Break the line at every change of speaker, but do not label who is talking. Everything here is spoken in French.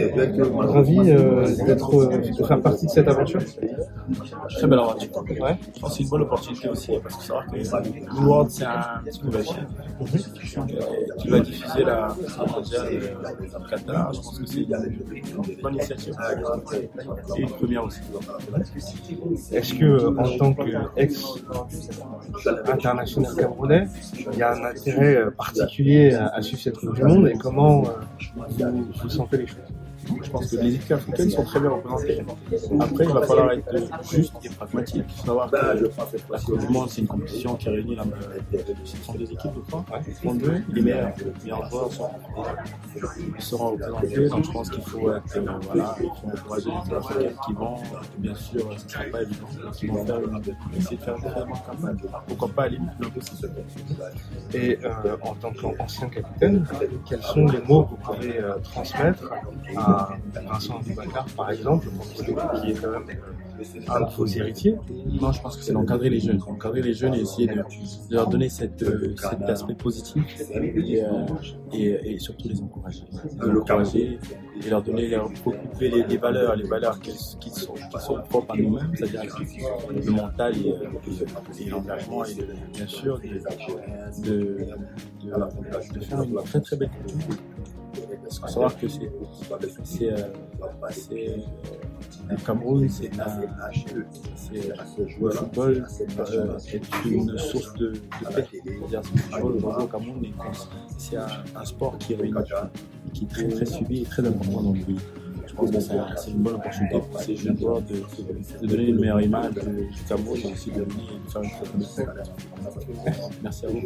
Ravi euh, d'être, euh, de faire partie de cette aventure.
Très belle aventure.
Ouais.
Je pense que c'est une bonne opportunité aussi parce que c'est vrai que Blue World c'est un petit nouvelle chaîne euh, qui va diffuser la mondiale euh, au Qatar. Je pense que c'est une bonne initiative et une première aussi.
Est-ce que, euh, en tant qu'ex-international camerounais, il y a un intérêt euh, particulier à, à suivre cette Coupe du Monde et comment euh, vous, vous sentez les choses?
Je pense que les équipes africaines sont très bien représentées. Après, il va falloir être juste et pragmatique. Il faut savoir que la Coupe du Monde, c'est une compétition qui réunit la, c'est 32 équipes, je crois. 32. Les meilleurs, les meilleurs joueurs seront, seront représentés. Donc, je pense qu'il faut être, euh, voilà, encourager les équipes africaines qui vont, bien sûr, ce ne sera pas évident, qui vont faire une, essayer de faire une campagne. Pourquoi pas aller plus loin possible.
Et euh, en tant qu'ancien capitaine, quels sont les mots que vous pouvez euh, transmettre à Vincent Boubacar, par exemple, qui est quand même un de vos héritiers
Non, je pense que c'est d'encadrer les jeunes. Encadrer les jeunes et essayer de, de leur donner cette, euh, cet aspect positif et, euh, et, et surtout les encourager. Les encourager et leur donner, leur recouper les, les valeurs, les valeurs qui, qui, sont, qui sont propres à nous-mêmes, c'est-à-dire le mental et, et l'engagement et bien sûr de, de, de, de faire une très très belle culture. Il faut savoir que c'est, c'est, euh, c'est, euh, le Cameroun, c'est le football euh, est une source de, de paix. Le aujourd'hui au Cameroun, c'est un, sport qui, réunit, qui est très très suivi et très important dans le pays. Je pense que c'est, un- c'est une bonne opportunité pour ces jeunes joueurs de, de donner une meilleure image du du Cameroun et aussi de venir et de faire une très bonne. Merci à vous.